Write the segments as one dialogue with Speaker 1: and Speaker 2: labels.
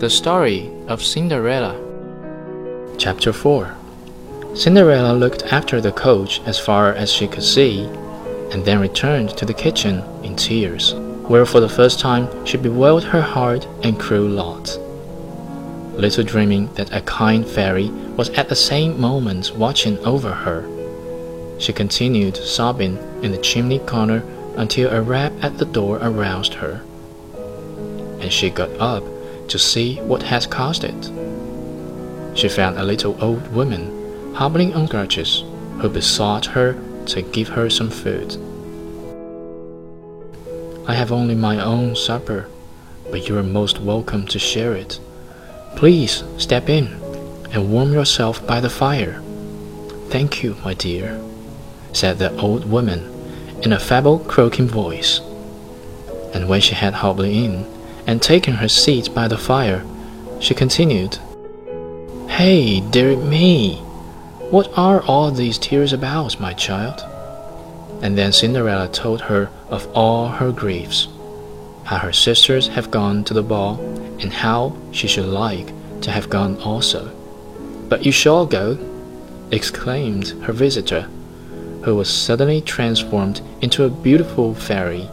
Speaker 1: The Story of Cinderella.
Speaker 2: Chapter 4 Cinderella looked after the coach as far as she could see, and then returned to the kitchen in tears, where for the first time she bewailed her hard and cruel lot. Little dreaming that a kind fairy was at the same moment watching over her, she continued sobbing in the chimney corner until a rap at the door aroused her, and she got up to see what had caused it. She found a little old woman hobbling on crutches who besought her to give her some food. I have only my own supper, but you are most welcome to share it. Please step in and warm yourself by the fire. Thank you, my dear, said the old woman in a feeble, croaking voice. And when she had hobbled in, and taking her seat by the fire, she continued, Hey, dear me! What are all these tears about, my child? And then Cinderella told her of all her griefs, how her sisters have gone to the ball, and how she should like to have gone also. But you shall go, exclaimed her visitor, who was suddenly transformed into a beautiful fairy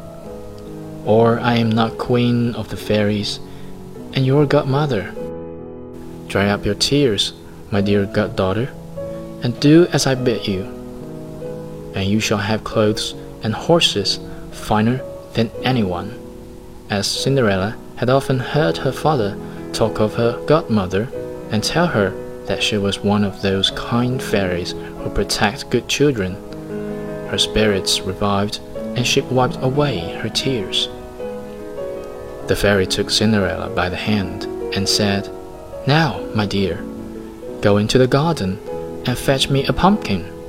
Speaker 2: or I am not queen of the fairies, and your godmother. Dry up your tears, my dear goddaughter, and do as I bid you, and you shall have clothes and horses finer than anyone. As Cinderella had often heard her father talk of her godmother and tell her that she was one of those kind fairies who protect good children, her spirits revived and she wiped away her tears. The fairy took Cinderella by the hand and said, Now, my dear, go into the garden and fetch me a pumpkin.